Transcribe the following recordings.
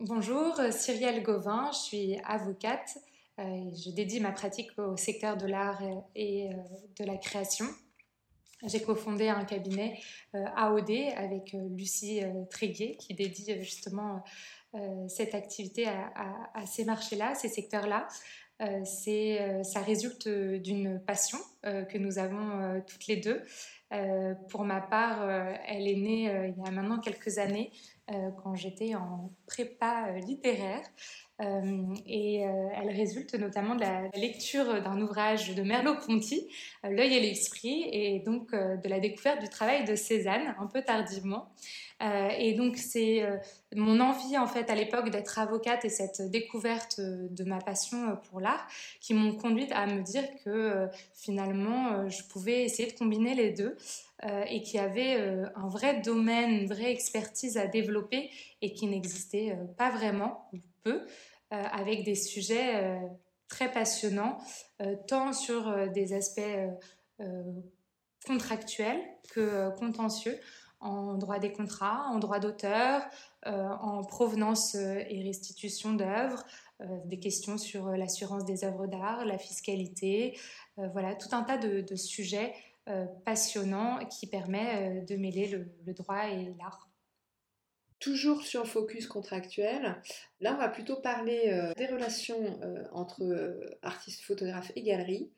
bonjour, Cyrielle Gauvin, je suis avocate. je dédie ma pratique au secteur de l'art et de la création. J'ai cofondé un cabinet AOD avec Lucie Tréguier qui dédie justement cette activité à ces marchés-là, ces secteurs-là. Euh, euh, ça résulte d'une passion euh, que nous avons toutes les deux. pour ma part, elle est née il y a maintenant quelques années quand j'étais en prépa littéraire. Et elle résulte notamment de la lecture d'un ouvrage de Merleau-Ponty, L'œil et l'esprit, et donc de la découverte du travail de Cézanne, un peu tardivement. Euh, et donc c'est euh, mon envie en fait à l'époque d'être avocate et cette découverte euh, de ma passion pour l'art qui m'ont conduite à me dire que finalement je pouvais essayer de combiner les deux et qu'il y avait un vrai domaine, une vraie expertise à développer et qui n'existait pas vraiment peu avec des sujets très passionnants tant sur des aspects contractuels que contentieux en droit des contrats, en droit d'auteur, euh, en provenance euh, et restitution d'œuvres, euh, des questions sur l'assurance des œuvres d'art, la fiscalité, voilà, tout un tas de, sujets passionnants qui permettent de mêler le, droit et l'art. Toujours sur focus contractuel, là on va plutôt parler des relations entre artistes, photographes et galeries.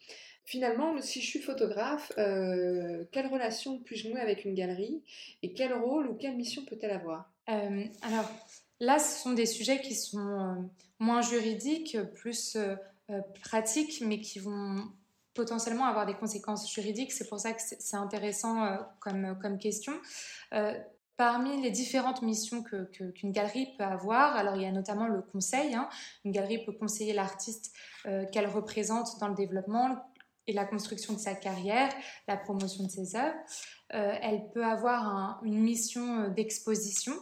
Finalement, si je suis photographe, euh, quelle relation puis-je nouer avec une galerie et quel rôle ou quelle mission peut-elle avoir? Euh, Alors là, ce sont des sujets qui sont euh, moins juridiques, plus pratiques, mais qui vont potentiellement avoir des conséquences juridiques. C'est pour ça que c'est intéressant comme question. Parmi les différentes missions qu'une que, galerie peut avoir, alors il y a notamment le conseil. Hein. Une galerie peut conseiller l'artiste qu'elle représente dans le développement, et la construction de sa carrière, la promotion de ses œuvres. Euh, elle peut avoir une mission euh, d'exposition.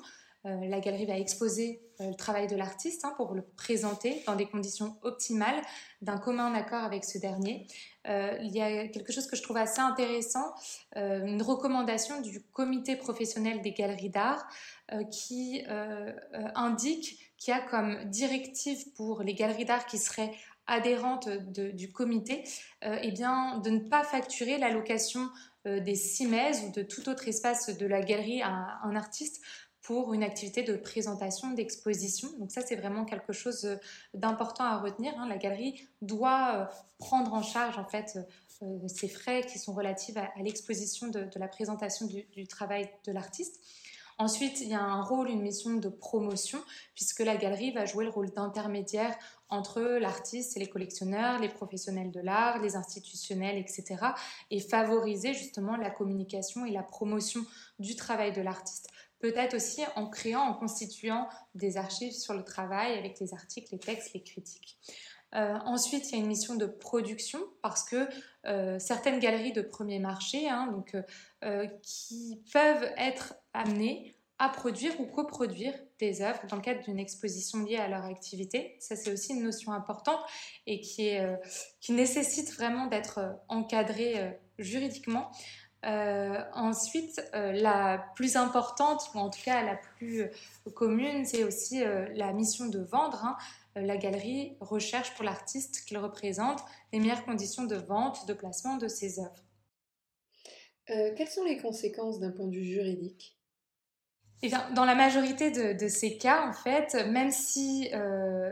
Euh, la galerie va exposer le travail de l'artiste hein, pour le présenter dans des conditions optimales, d'un commun accord avec ce dernier. Il y a quelque chose que je trouve assez intéressant, une recommandation du comité professionnel des galeries d'art qui indique qu'il y a comme directive pour les galeries d'art qui seraient adhérente du comité, euh, eh bien, de ne pas facturer l'allocation euh, des CIMES ou de tout autre espace de la galerie à un artiste pour une activité de présentation, d'exposition. Donc ça, c'est vraiment quelque chose euh, d'important à retenir. Hein. La galerie doit prendre en charge en fait ces frais qui sont relatifs à, l'exposition de, la présentation du travail de l'artiste. Ensuite, il y a un rôle, une mission de promotion, puisque la galerie va jouer le rôle d'intermédiaire entre l'artiste et les collectionneurs, les professionnels de l'art, les institutionnels, etc. et favoriser justement la communication et la promotion du travail de l'artiste. Peut-être aussi en créant, en constituant des archives sur le travail avec les articles, les textes, les critiques. Euh, ensuite, il y a une mission de production parce que euh, certaines galeries de premier marché, hein, donc, euh, qui peuvent être amenées à produire ou coproduire des œuvres dans le cadre d'une exposition liée à leur activité. Ça, c'est aussi une notion importante et qui, nécessite vraiment d'être encadrée juridiquement. Ensuite, la plus importante, ou en tout cas la plus commune, c'est aussi la mission de vendre. Hein. Euh, la galerie recherche pour l'artiste qu'il représente les meilleures conditions de vente, de placement de ses œuvres. Euh, quelles sont les conséquences d'un point de vue juridique? Eh Dans la majorité de, ces cas, en fait, même si euh,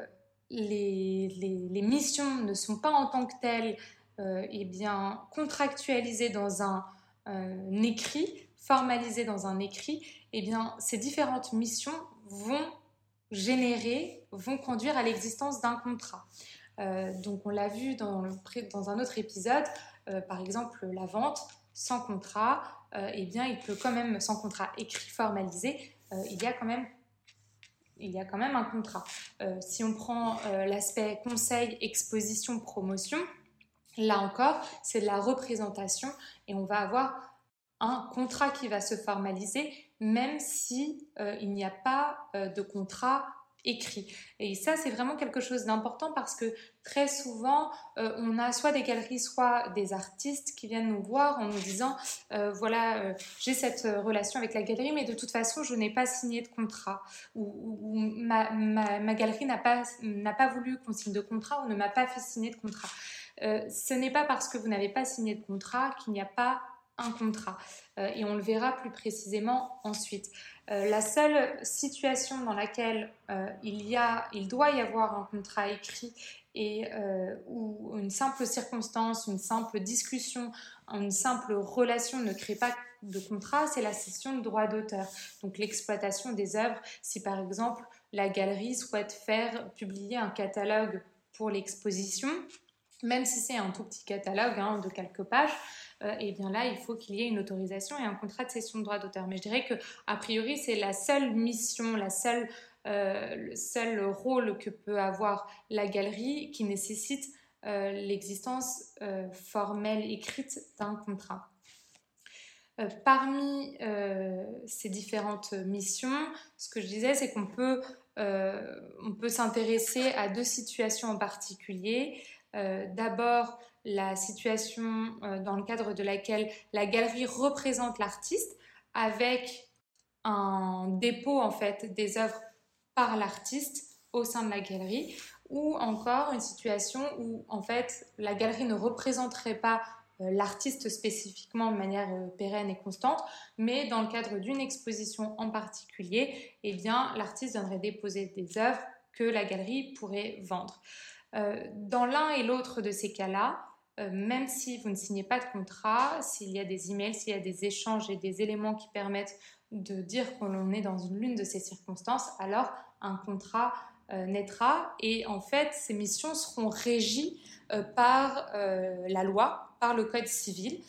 les, missions ne sont pas en tant que telles eh bien, contractualisées dans un, écrit, formalisées dans un écrit, eh bien, ces différentes missions vont générer vont conduire à l'existence d'un contrat. Euh, donc on l'a vu dans, dans, un autre épisode, euh, par exemple la vente sans contrat, euh, eh bien il peut quand même, sans contrat écrit formalisé, il y a quand même il y a quand même un contrat. si on prend l'aspect conseil, exposition, promotion, là encore, c'est de la représentation et on va avoir un contrat qui va se formaliser même si il n'y a pas de contrat écrit. Et ça, c'est vraiment quelque chose d'important parce que très souvent, euh, on a soit des galeries, soit des artistes qui viennent nous voir en nous disant, euh, voilà, euh, j'ai cette relation avec la galerie, mais de toute façon, je n'ai pas signé de contrat. Ou, ma, ma, galerie n'a pas, pas voulu qu'on signe de contrat ou ne m'a pas fait signer de contrat. Ce n'est pas parce que vous n'avez pas signé de contrat qu'il n'y a pas un contrat. et on le verra plus précisément ensuite. Euh, la seule situation dans laquelle euh, il, y a, il doit y avoir un contrat écrit et euh, où une simple circonstance, une simple discussion, une simple relation ne crée pas de contrat, c'est la cession de droit d'auteur. Donc l'exploitation des œuvres, si par exemple la galerie souhaite faire publier un catalogue pour l'exposition, même si c'est un tout petit catalogue hein, de quelques pages, et euh, eh bien là, il faut qu'il y ait une autorisation et un contrat de cession de droit d'auteur. Mais je dirais que a priori, c'est la seule mission, la seule, euh, le seul rôle que peut avoir la galerie qui nécessite euh, l'existence formelle écrite d'un contrat. parmi ces différentes missions, ce que je disais, c'est qu'on peut, peut s'intéresser à deux situations en particulier. D'abord, la situation euh, dans le cadre de laquelle la galerie représente l'artiste avec un dépôt en fait des œuvres par l'artiste au sein de la galerie ou encore une situation où en fait la galerie ne représenterait pas euh, l'artiste spécifiquement de manière euh, pérenne et constante, mais dans le cadre d'une exposition en particulier, eh bien l'artiste viendrait déposer des œuvres que la galerie pourrait vendre. Dans l'un et l'autre de ces cas-là, euh, même si vous ne signez pas de contrat, s'il y a des emails, s'il y a des échanges et des éléments qui permettent de dire qu'on est dans l'une de ces circonstances, alors un contrat euh, naîtra et en fait ces missions seront régies euh, par la loi, par le code civil.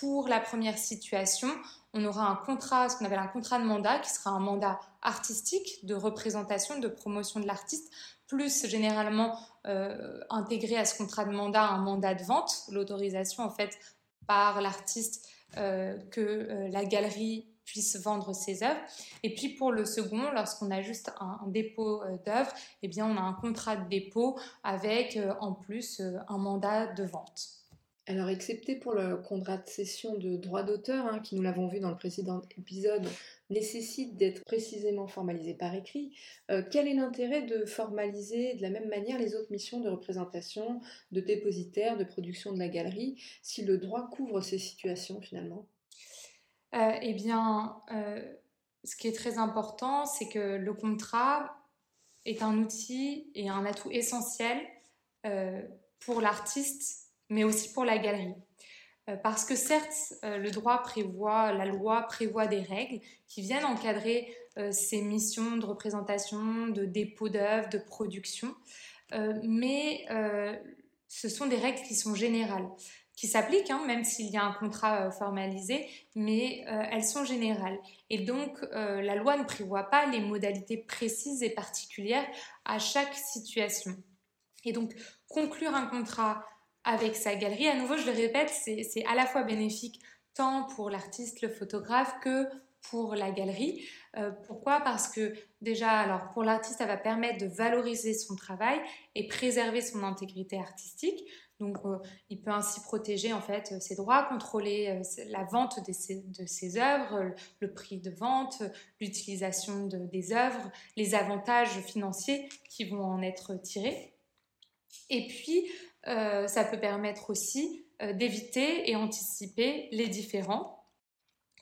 pour la première situation, on aura un contrat, ce qu'on appelle un contrat de mandat, qui sera un mandat artistique de représentation, de promotion de l'artiste, plus généralement euh, intégrer à ce contrat de mandat un mandat de vente, l'autorisation en fait par l'artiste euh, que euh, la galerie puisse vendre ses œuvres. Et puis pour le second, lorsqu'on a juste un, dépôt d'œuvres, eh bien on a un contrat de dépôt avec en plus un mandat de vente. Alors, excepté pour le contrat de cession de droit d'auteur, hein, qui nous l'avons vu dans le précédent épisode, nécessite d'être précisément formalisé par écrit, euh, quel est l'intérêt de formaliser de la même manière les autres missions de représentation, de dépositaire, de production de la galerie, si le droit couvre ces situations finalement? Euh, Eh bien, euh, ce qui est très important, c'est que le contrat est un outil et un atout essentiel pour l'artiste mais aussi pour la galerie. Euh, parce que certes, euh, le droit prévoit, la loi prévoit des règles qui viennent encadrer euh, ces missions de représentation, de dépôt d'œuvres, de production, mais ce sont des règles qui sont générales, qui s'appliquent, hein, même s'il y a un contrat formalisé, mais elles sont générales. Et donc, la loi ne prévoit pas les modalités précises et particulières à chaque situation. Et donc, conclure un contrat avec sa galerie. À nouveau, je le répète, c'est à la fois bénéfique tant pour l'artiste, le photographe, que pour la galerie. Euh, pourquoi? Parce que déjà, alors pour l'artiste, ça va permettre de valoriser son travail et préserver son intégrité artistique. Donc, euh, il peut ainsi protéger en fait ses droits, contrôler euh, la vente de ses, œuvres, le prix de vente, l'utilisation de, des œuvres, les avantages financiers qui vont en être tirés. Et puis, ça peut permettre aussi euh, d'éviter et anticiper les différends,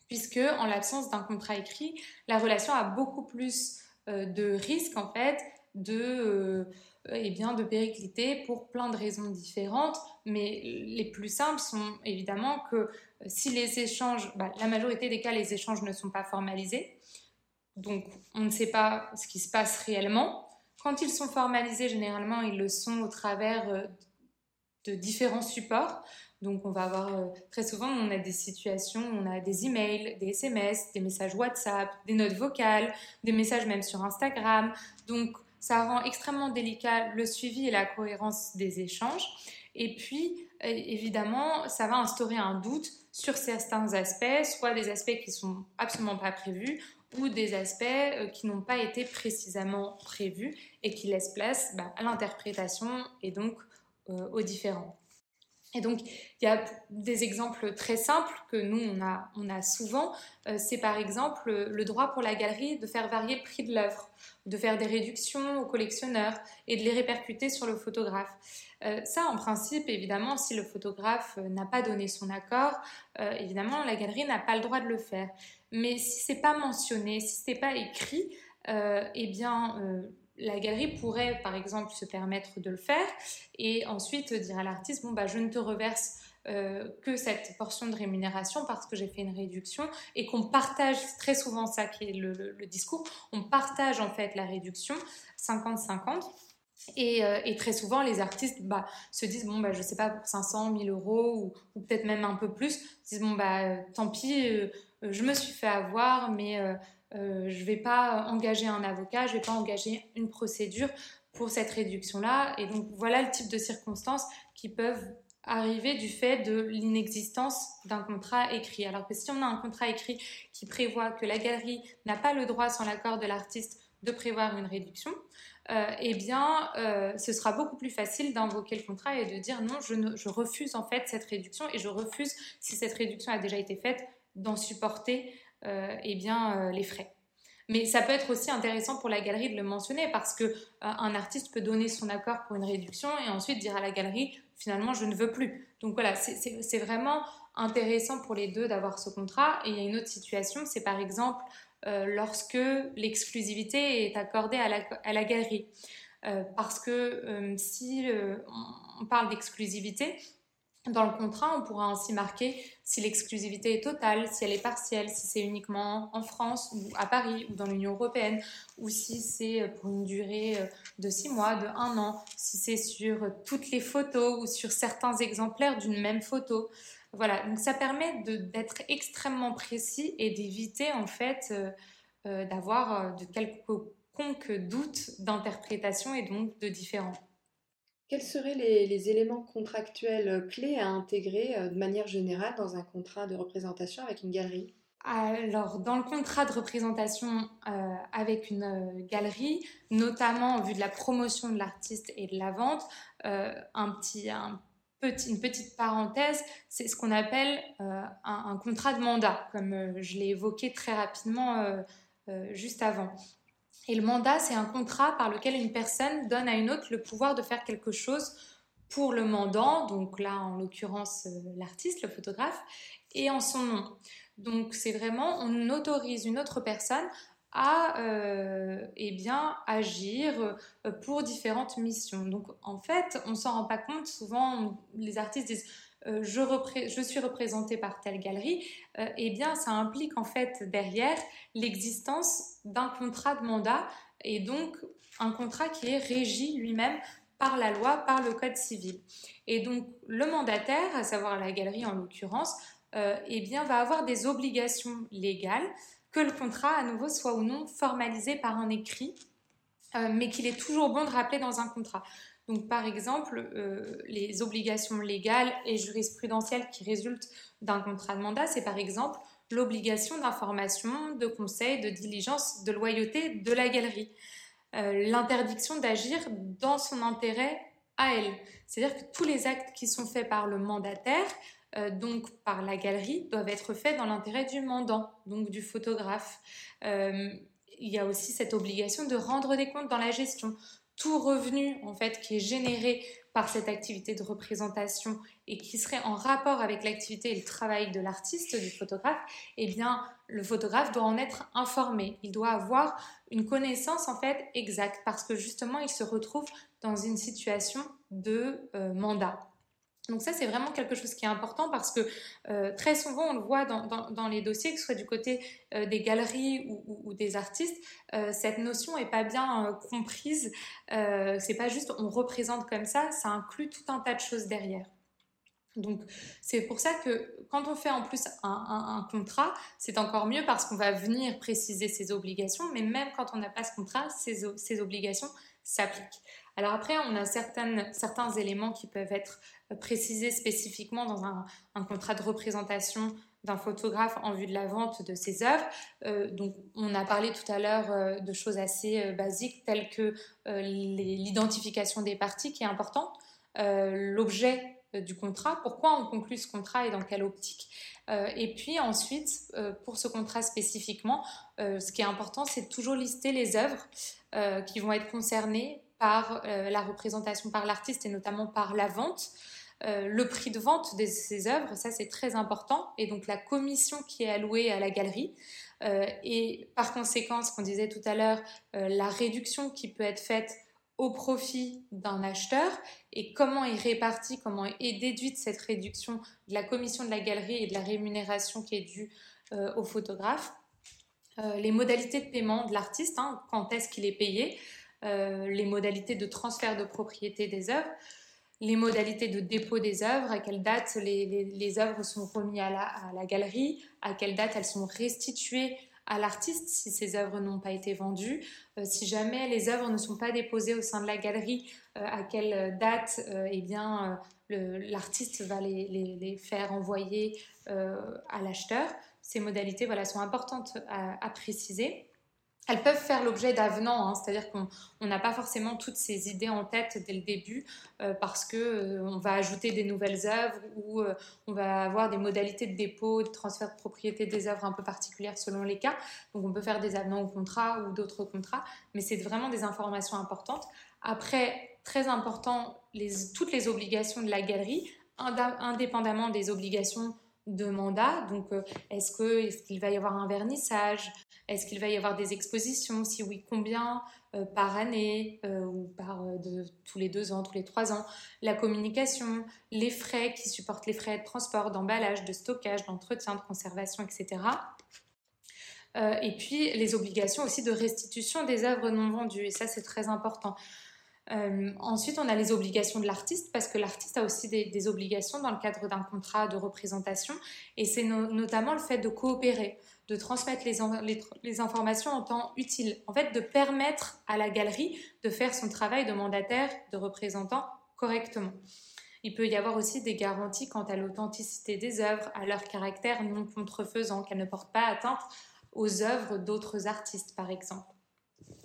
puisque en l'absence d'un contrat écrit, la relation a beaucoup plus euh, de risques en fait de, eh bien, de péricliter pour plein de raisons différentes, mais les plus simples sont évidemment que si les échanges, bah, la majorité des cas, les échanges ne sont pas formalisés, donc on ne sait pas ce qui se passe réellement. Quand ils sont formalisés, généralement, ils le sont au travers de différents supports. Donc, on va avoir euh, très souvent, on a des situations, on a des emails, des SMS, des messages WhatsApp, des notes vocales, des messages même sur Instagram. Donc, ça rend extrêmement délicat le suivi et la cohérence des échanges. Et puis, euh, évidemment, ça va instaurer un doute sur certains aspects, soit des aspects qui sont absolument pas prévus, ou des aspects qui n'ont pas été précisément prévus et qui laissent place bah, à l'interprétation et donc aux différents. Et donc, il y a des exemples très simples que nous, on a, on a souvent. Euh, c'est par exemple le droit pour la galerie de faire varier le prix de l'œuvre, de faire des réductions aux collectionneurs et de les répercuter sur le photographe. Euh, ça, en principe, évidemment, si le photographe euh, n'a pas donné son accord, évidemment, la galerie n'a pas le droit de le faire. Mais si c'est pas mentionné, si c'est pas écrit, eh bien la galerie pourrait, par exemple, se permettre de le faire et ensuite dire à l'artiste, bon, bah, je ne te reverse euh, que cette portion de rémunération parce que j'ai fait une réduction et qu'on partage, très souvent ça qui est le, discours, on partage en fait la réduction 50-50. Euh, et, très souvent, les artistes bah, se disent, bon, bah, je sais pas, pour 500, 1000 euros ou, peut-être même un peu plus, disent, bon, bah, tant pis, euh, je me suis fait avoir, mais euh, je ne vais pas engager un avocat, je ne vais pas engager une procédure pour cette réduction-là. Et donc voilà le type de circonstances qui peuvent arriver du fait de l'inexistence d'un contrat écrit. Alors que si on a un contrat écrit qui prévoit que la galerie n'a pas le droit, sans l'accord de l'artiste, de prévoir une réduction, euh, eh bien, euh, ce sera beaucoup plus facile d'invoquer le contrat et de dire non, je, refuse en fait cette réduction et je refuse, si cette réduction a déjà été faite, d'en supporter eh bien, euh, les frais. Mais ça peut être aussi intéressant pour la galerie de le mentionner parce que euh, un artiste peut donner son accord pour une réduction et ensuite dire à la galerie finalement je ne veux plus. Donc voilà, c'est vraiment intéressant pour les deux d'avoir ce contrat. Et il y a une autre situation, c'est par exemple lorsque l'exclusivité est accordée à la, à la galerie. parce que si on parle d'exclusivité, dans le contrat, on pourra ainsi marquer si l'exclusivité est totale, si elle est partielle, si c'est uniquement en France ou à Paris ou dans l'Union européenne, ou si c'est pour une durée euh, de six mois, de un an, si c'est sur toutes les photos ou sur certains exemplaires d'une même photo. Voilà, donc ça permet d'être extrêmement précis et d'éviter en fait euh, euh, d'avoir de quelconque doute d'interprétation et donc de différents. Quels seraient les, éléments contractuels euh, clés à intégrer euh, de manière générale dans un contrat de représentation avec une galerie? Alors, dans le contrat de représentation euh, avec une galerie, notamment en vue de la promotion de l'artiste et de la vente, un une petite parenthèse, c'est ce qu'on appelle un, contrat de mandat, comme je l'ai évoqué très rapidement juste avant. Et le mandat, c'est un contrat par lequel une personne donne à une autre le pouvoir de faire quelque chose pour le mandant, donc là en l'occurrence euh, l'artiste, le photographe, et en son nom. Donc c'est vraiment, on autorise une autre personne à euh, eh bien, agir euh, pour différentes missions. Donc en fait, on s'en rend pas compte. Souvent, les artistes disent euh, je, suis représenté par telle galerie, euh, eh bien, ça implique en fait derrière l'existence d'un contrat de mandat et donc un contrat qui est régi lui-même par la loi, par le code civil. Et donc, le mandataire, à savoir la galerie en l'occurrence, euh, eh bien, va avoir des obligations légales, que le contrat à nouveau soit ou non formalisé par un écrit, mais qu'il est toujours bon de rappeler dans un contrat. Donc, par exemple, euh, les obligations légales et jurisprudentielles qui résultent d'un contrat de mandat, c'est par exemple l'obligation d'information, de conseil, de diligence, de loyauté de la galerie. Euh, l'interdiction d'agir dans son intérêt à elle. C'est-à-dire que tous les actes qui sont faits par le mandataire, euh, donc par la galerie, doivent être faits dans l'intérêt du mandant, donc du photographe. il y a aussi cette obligation de rendre des comptes dans la gestion tout revenu en fait qui est généré par cette activité de représentation et qui serait en rapport avec l'activité et le travail de l'artiste, du photographe, eh bien le photographe doit en être informé. Il doit avoir une connaissance en fait exacte parce que justement il se retrouve dans une situation de euh, mandat. Donc ça, c'est vraiment quelque chose qui est important parce que euh, très souvent, on le voit dans, les dossiers, que ce soit du côté euh, des galeries ou, des artistes, euh, cette notion n'est pas bien comprise. c'est pas juste on représente comme ça, ça inclut tout un tas de choses derrière. Donc c'est pour ça que quand on fait en plus un, contrat, c'est encore mieux parce qu'on va venir préciser ses obligations, mais même quand on n'a pas ce contrat, ces obligations s'appliquent. Alors après, on a certains éléments qui peuvent être euh, précisés spécifiquement dans un, contrat de représentation d'un photographe en vue de la vente de ses œuvres. donc, on a parlé tout à l'heure de choses assez basiques telles que l'identification des parties qui est importante, l'objet du contrat, pourquoi on conclut ce contrat et dans quelle optique. et puis ensuite, pour ce contrat spécifiquement, ce qui est important, c'est toujours lister les œuvres qui vont être concernées par la représentation par l'artiste et notamment par la vente. Euh, le prix de vente de ces œuvres, ça c'est très important, et donc la commission qui est allouée à la galerie, euh, et par conséquent, ce qu'on disait tout à l'heure, euh, la réduction qui peut être faite au profit d'un acheteur, et comment est répartie, comment est déduite cette réduction de la commission de la galerie et de la rémunération qui est due au photographe. les modalités de paiement de l'artiste, hein, quand est-ce qu'il est payé, les modalités de transfert de propriété des œuvres, les modalités de dépôt des œuvres, à quelle date les, œuvres sont remises à la, galerie, à quelle date elles sont restituées à l'artiste si ces œuvres n'ont pas été vendues, euh, si jamais les œuvres ne sont pas déposées au sein de la galerie, euh, à quelle date euh, eh bien l'artiste va les, faire envoyer à l'acheteur. Ces modalités voilà, sont importantes à préciser elles peuvent faire l'objet d'avenants, hein, c'est-à-dire qu'on n'a pas forcément toutes ces idées en tête dès le début euh, parce que euh, on va ajouter des nouvelles œuvres ou euh, on va avoir des modalités de dépôt, de transfert de propriété des œuvres un peu particulières selon les cas. Donc on peut faire des avenants au contrat ou d'autres contrats, mais c'est vraiment des informations importantes. Après, très important, les, toutes les obligations de la galerie, indépendamment des obligations de mandat. Donc, est-ce qu'il est qu'il va y avoir un vernissage? Est-ce qu'il va y avoir des expositions Si oui, combien euh, par année euh, ou par euh, tous les deux ans, tous les trois ans? La communication, les frais qui supportent les frais de transport, d'emballage, de stockage, d'entretien, de conservation, etc. et puis les obligations aussi de restitution des œuvres non vendues. Et ça, c'est très important. ensuite, on a les obligations de l'artiste, parce que l'artiste a aussi des, obligations dans le cadre d'un contrat de représentation, et c'est notamment le fait de coopérer de transmettre les, informations en temps utile. En fait, de permettre à la galerie de faire son travail de mandataire, de représentant correctement. Il peut y avoir aussi des garanties quant à l'authenticité des œuvres, à leur caractère non contrefaisant, qu'elles ne portent pas atteinte aux œuvres d'autres artistes, par exemple.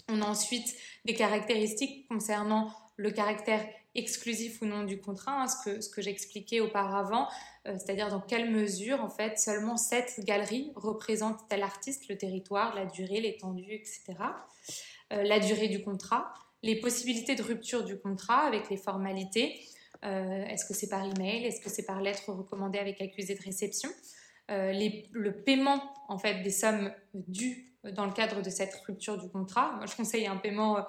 On a ensuite des caractéristiques concernant le caractère exclusif ou non du contrat, hein, ce que, j'expliquais auparavant, c'est-à-dire dans quelle mesure en fait seulement cette galerie représente tel artiste, le territoire, la durée, l'étendue, etc. Euh, la durée du contrat, les possibilités de rupture du contrat avec les formalités. Euh, est-ce que c'est par email Est-ce que c'est par lettre recommandée avec accusé de réception Le paiement en fait des sommes dues dans le cadre de cette rupture du contrat. Moi, je conseille un paiement euh,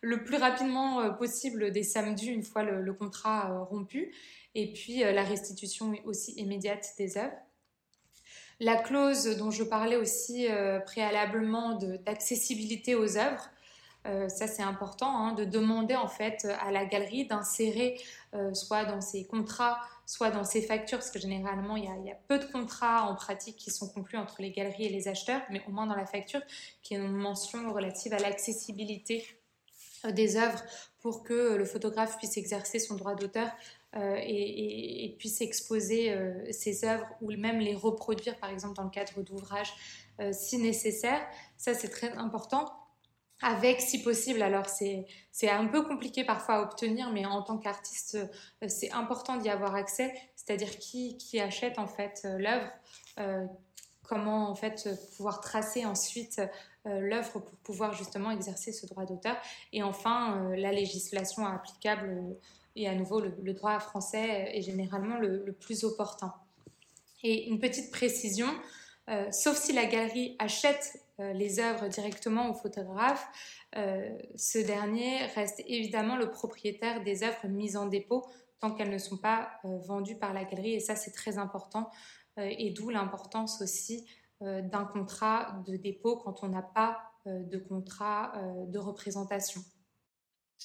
le plus rapidement euh, possible des samedis une fois le, contrat euh, rompu, et puis la restitution aussi immédiate des œuvres. La clause dont je parlais aussi préalablement d'accessibilité aux œuvres, ça c'est important, hein, de demander en fait à la galerie d'insérer soit dans ses contrats soit dans ses factures, parce que généralement, il y, a, peu de contrats en pratique qui sont conclus entre les galeries et les acheteurs, mais au moins dans la facture, qui est une mention relative à l'accessibilité euh, des œuvres pour que le photographe puisse exercer son droit d'auteur euh, et, puisse exposer euh, ses œuvres ou même les reproduire, par exemple, dans le cadre d'ouvrages si nécessaire. Ça, c'est très important. Avec, si possible, alors c'est un peu compliqué parfois à obtenir, mais en tant qu'artiste, euh, c'est important d'y avoir accès, c'est-à-dire qui, qui, achète en fait euh, l'œuvre, euh, comment en fait pouvoir tracer ensuite l'œuvre pour pouvoir justement exercer ce droit d'auteur, et enfin la législation applicable, et à nouveau le, droit français est généralement le, plus opportun. Et une petite précision, sauf si la galerie achète euh, les œuvres directement au photographe, euh, ce dernier reste évidemment le propriétaire des œuvres mises en dépôt tant qu'elles ne sont pas euh, vendues par la galerie. Et ça, c'est très important. et d'où l'importance aussi d'un contrat de dépôt quand on n'a pas de contrat de représentation.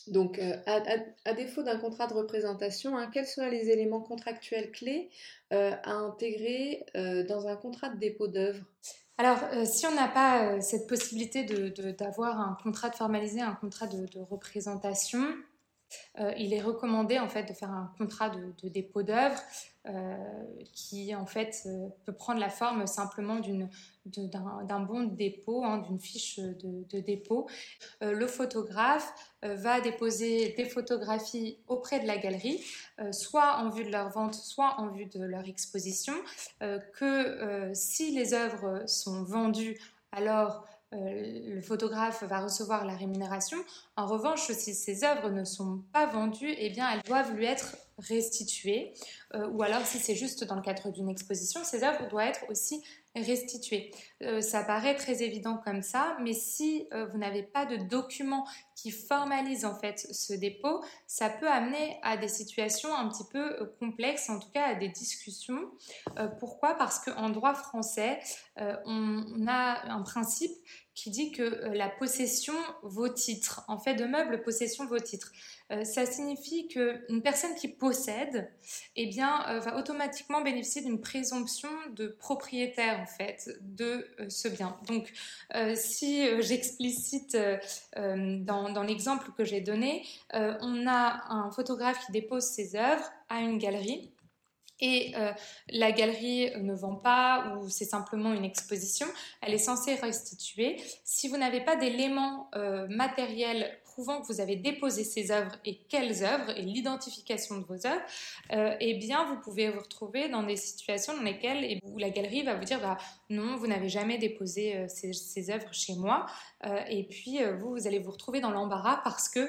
Donc, à, défaut d'un contrat de représentation, hein, quels seraient les éléments contractuels clés à intégrer dans un contrat de dépôt d'œuvre? Alors, euh, si on n'a pas euh, cette possibilité d'avoir un contrat de formaliser, un contrat de, représentation, il est recommandé en fait de faire un contrat de, dépôt d'œuvre qui en fait peut prendre la forme simplement d'un bon de dépôt, hein, d'une fiche de, dépôt. le photographe va déposer des photographies auprès de la galerie, soit en vue de leur vente, soit en vue de leur exposition, que si les œuvres sont vendues, alors euh, le photographe va recevoir la rémunération. En revanche, si ces œuvres ne sont pas vendues, eh bien, elles doivent lui être restituées. Euh, ou alors, si c'est juste dans le cadre d'une exposition, ces œuvres doivent être aussi restituées. Euh, ça paraît très évident comme ça, mais si vous n'avez pas de document qui formalise en fait ce dépôt, ça peut amener à des situations un petit peu complexes, en tout cas à des discussions. pourquoi? Parce qu'en droit français, on a un principe qui dit que euh, la possession vaut titre. En fait de meuble, possession vaut titre. Euh, ça signifie qu'une personne qui possède eh euh, va automatiquement bénéficier d'une présomption de propriétaire en fait de ce bien. Donc si j'explicite dans, dans l'exemple que j'ai donné, on a un photographe qui dépose ses œuvres à une galerie et euh, la galerie ne vend pas ou c'est simplement une exposition, elle est censée restituer. Si vous n'avez pas d'éléments euh, matériels prouvant que vous avez déposé ces œuvres et quelles œuvres et l'identification de vos œuvres, euh, eh bien vous pouvez vous retrouver dans des situations dans lesquelles et où la galerie va vous dire bah, non, vous n'avez jamais déposé ces, ces, œuvres chez moi. et puis vous, vous allez vous retrouver dans l'embarras parce que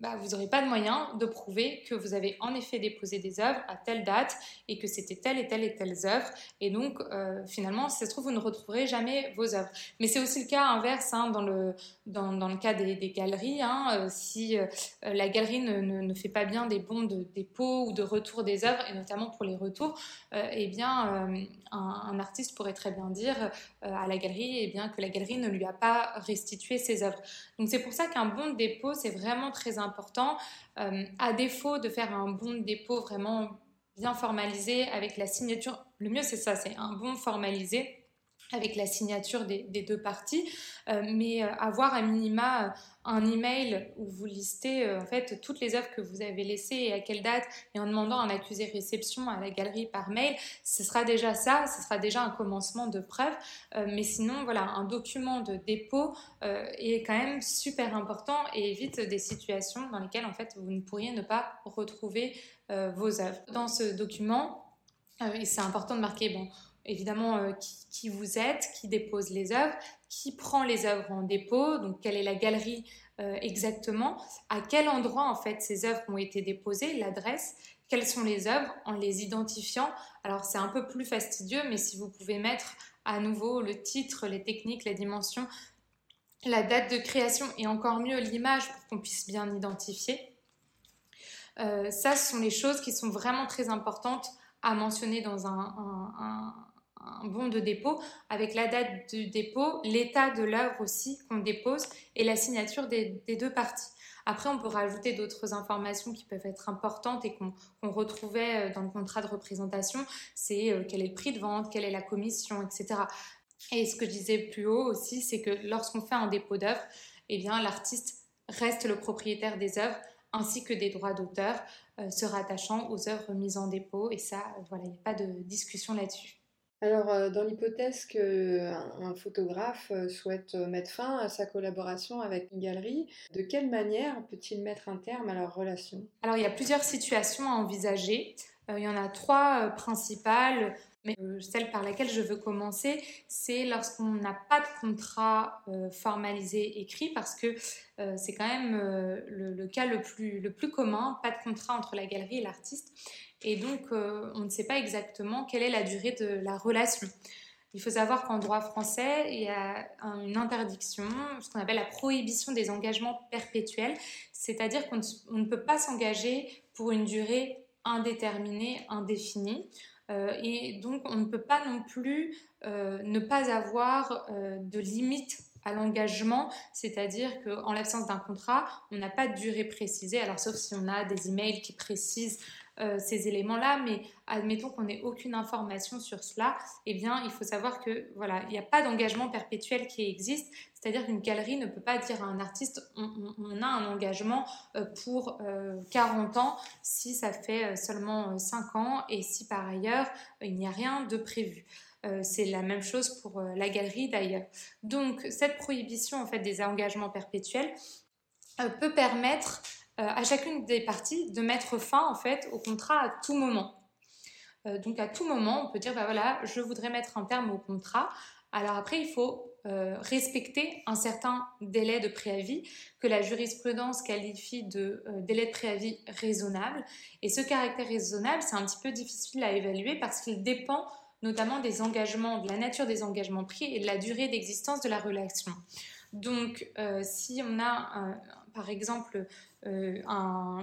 bah, vous n'aurez pas de moyen de prouver que vous avez en effet déposé des œuvres à telle date et que c'était telle et telle et telle œuvres. Et donc, euh, finalement, si ça se trouve, vous ne retrouverez jamais vos œuvres. Mais c'est aussi le cas inverse hein, dans, le, dans, dans, le cas des, des galeries. Hein, euh, si euh, la galerie ne, ne, fait pas bien des bons de dépôt ou de retour des œuvres, et notamment pour les retours, eh bien, un, un, artiste pourrait très bien dire à la galerie eh bien, que la galerie ne lui a pas restitué ses œuvres. Donc, c'est pour ça qu'un bon de dépôt, c'est vraiment très important important. Euh, à défaut de faire un bon dépôt vraiment bien formalisé avec la signature, le mieux c'est ça, c'est un bon formalisé avec la signature des, deux parties, euh, mais euh, avoir à minima euh, un email où vous listez en fait toutes les œuvres que vous avez laissées et à quelle date, et en demandant un accusé réception à la galerie par mail, ce sera déjà ça, ce sera déjà un commencement de preuve, mais sinon voilà, un document de dépôt est quand même super important et évite des situations dans lesquelles en fait vous ne pourriez ne pas retrouver vos œuvres. Dans ce document, c'est important de marquer bon évidemment euh, qui, vous êtes, qui dépose les œuvres, qui prend les œuvres en dépôt, donc quelle est la galerie euh, exactement, à quel endroit en fait ces œuvres ont été déposées, l'adresse, quelles sont les œuvres en les identifiant. Alors c'est un peu plus fastidieux, mais si vous pouvez mettre à nouveau le titre, les techniques, les dimensions, la date de création et encore mieux l'image pour qu'on puisse bien identifier. Euh, ça, ce sont les choses qui sont vraiment très importantes à mentionner dans un bon de dépôt avec la date du dépôt, l'état de l'œuvre aussi qu'on dépose et la signature des, deux parties. Après, on peut rajouter d'autres informations qui peuvent être importantes et qu'on retrouvait euh, dans le contrat de représentation. C'est euh, quel est le prix de vente, quelle est la commission, etc. Et ce que je disais plus haut aussi, c'est que lorsqu'on fait un dépôt d'œuvre, eh bien, l'artiste reste le propriétaire des œuvres ainsi que des droits d'auteur euh, se rattachant aux œuvres mises en dépôt. Et ça, voilà, il n'y a pas de discussion là-dessus. Alors, euh, dans l'hypothèse qu'un photographe euh, souhaite euh, mettre fin à sa collaboration avec une galerie, de quelle manière peut-il mettre un terme à leur relation? Alors, il y a plusieurs situations à envisager. il y en a trois principales. Mais celle par laquelle je veux commencer, c'est lorsqu'on n'a pas de contrat formalisé écrit, parce que c'est quand même le, cas le plus commun, pas de contrat entre la galerie et l'artiste. Et donc, euh, on ne sait pas exactement quelle est la durée de la relation. Il faut savoir qu'en droit français, il y a une interdiction, ce qu'on appelle la prohibition des engagements perpétuels, c'est-à-dire qu'on ne peut pas s'engager pour une durée indéterminée, indéfinie. Euh, et donc, on ne peut pas non plus euh, ne pas avoir de limite à l'engagement, c'est-à-dire qu'en l'absence d'un contrat, on n'a pas de durée précisée, alors sauf si on a des emails qui précisent euh, ces éléments-là, mais admettons qu'on n'ait aucune information sur cela, eh bien, il faut savoir que voilà, il n'y a pas d'engagement perpétuel qui existe. C'est-à-dire qu'une galerie ne peut pas dire à un artiste on, a un engagement euh, pour 40 ans si ça fait seulement 5 ans et si par ailleurs il n'y a rien de prévu. Euh, c'est la même chose pour euh, la galerie d'ailleurs. Donc cette prohibition en fait des engagements perpétuels euh, peut permettre à chacune des parties de mettre fin en fait au contrat à tout moment. donc à tout moment, on peut dire bah voilà, je voudrais mettre un terme au contrat. Alors après, il faut respecter un certain délai de préavis que la jurisprudence qualifie de délai de préavis raisonnable. Et ce caractère raisonnable, c'est un petit peu difficile à évaluer parce qu'il dépend notamment des engagements, de la nature des engagements pris et de la durée d'existence de la relation. Donc, euh, si on a, par exemple, euh,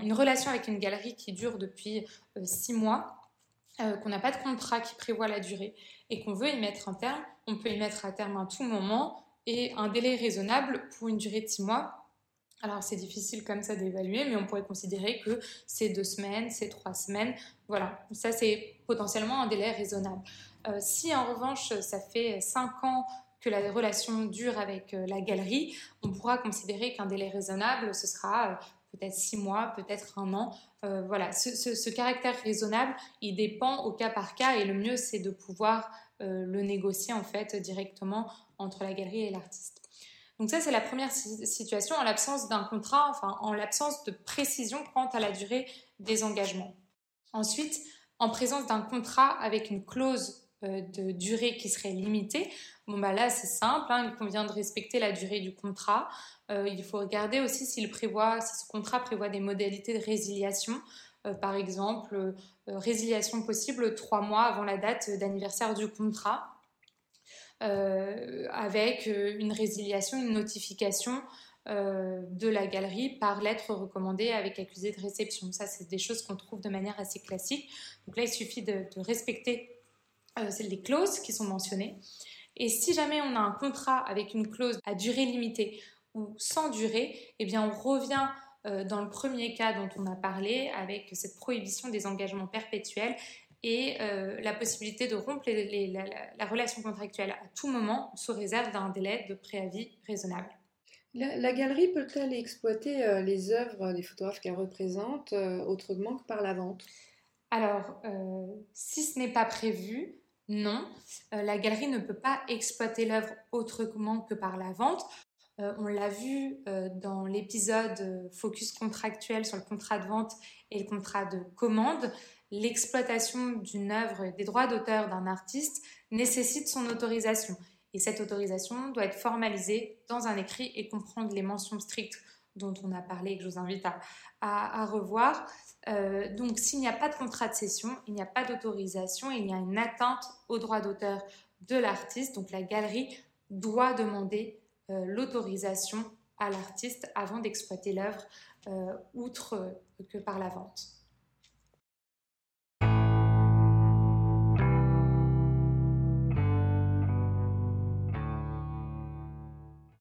une relation avec une galerie qui dure depuis euh, six mois, qu'on n'a pas de contrat qui prévoit la durée et qu'on veut y mettre un terme, on peut y mettre un terme à tout moment et un délai raisonnable pour une durée de six mois alors c'est difficile comme ça d'évaluer, mais on pourrait considérer que c'est deux semaines, c'est trois semaines. Voilà, ça c'est potentiellement un délai raisonnable. Euh, si en revanche ça fait cinq ans que la relation dure avec euh, la galerie, on pourra considérer qu'un délai raisonnable, ce sera euh, peut-être six mois, peut-être un an. voilà, ce, caractère raisonnable, il dépend au cas par cas et le mieux c'est de pouvoir le négocier en fait directement entre la galerie et l'artiste. Donc ça, c'est la première situation en l'absence d'un contrat, enfin en l'absence de précision quant à la durée des engagements. Ensuite, en présence d'un contrat avec une clause euh, de durée qui serait limitée, bon bah là c'est simple, hein, il convient de respecter la durée du contrat. Euh, il faut regarder aussi s'il prévoit, si ce contrat prévoit des modalités de résiliation. Euh, par exemple, résiliation possible trois mois avant la date d'anniversaire du contrat. Euh, avec euh, une résiliation, une notification euh, de la galerie par lettre recommandée avec accusé de réception. Ça, c'est des choses qu'on trouve de manière assez classique. Donc là, il suffit de, respecter les clauses qui sont mentionnées. Et si jamais on a un contrat avec une clause à durée limitée ou sans durée, eh bien on revient dans le premier cas dont on a parlé avec cette prohibition des engagements perpétuels et euh, la possibilité de rompre la, relation contractuelle à tout moment sous réserve d'un délai de préavis raisonnable. La, galerie peut-elle exploiter euh, les œuvres des photographes qu'elle représente euh, autrement que par la vente? Alors, si ce n'est pas prévu, non. la galerie ne peut pas exploiter l'œuvre autrement que par la vente. on l'a vu dans l'épisode focus contractuel sur le contrat de vente et le contrat de commande l'exploitation d'une œuvre, des droits d'auteur d'un artiste nécessite son autorisation. Et cette autorisation doit être formalisée dans un écrit et comprendre les mentions strictes dont on a parlé et que je vous invite à, revoir. Euh, donc s'il n'y a pas de contrat de cession, il n'y a pas d'autorisation, il y a une atteinte aux droits d'auteur de l'artiste. Donc la galerie doit demander euh, l'autorisation à l'artiste avant d'exploiter l'œuvre, euh, outre que par la vente.